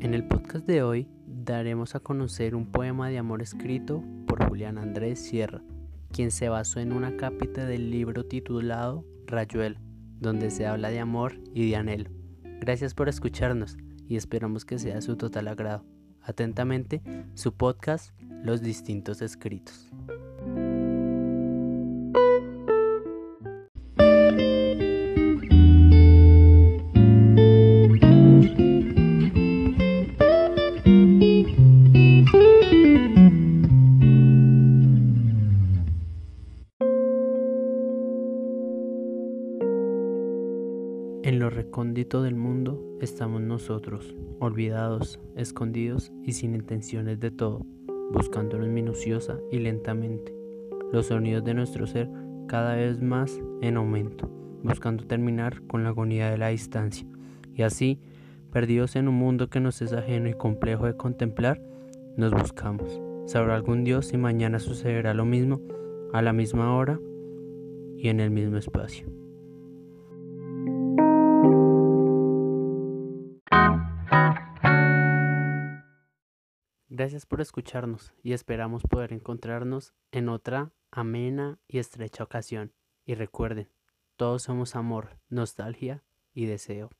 En el podcast de hoy daremos a conocer un poema de amor escrito por Julián Andrés Sierra, quien se basó en una cápita del libro titulado Rayuel, donde se habla de amor y de anhelo. Gracias por escucharnos y esperamos que sea de su total agrado. Atentamente, su podcast Los Distintos Escritos. En lo recóndito del mundo estamos nosotros, olvidados, escondidos y sin intenciones de todo, buscándonos minuciosa y lentamente. Los sonidos de nuestro ser cada vez más en aumento, buscando terminar con la agonía de la distancia. Y así, perdidos en un mundo que nos es ajeno y complejo de contemplar, nos buscamos. ¿Sabrá algún Dios si mañana sucederá lo mismo, a la misma hora y en el mismo espacio? Gracias por escucharnos y esperamos poder encontrarnos en otra amena y estrecha ocasión. Y recuerden, todos somos amor, nostalgia y deseo.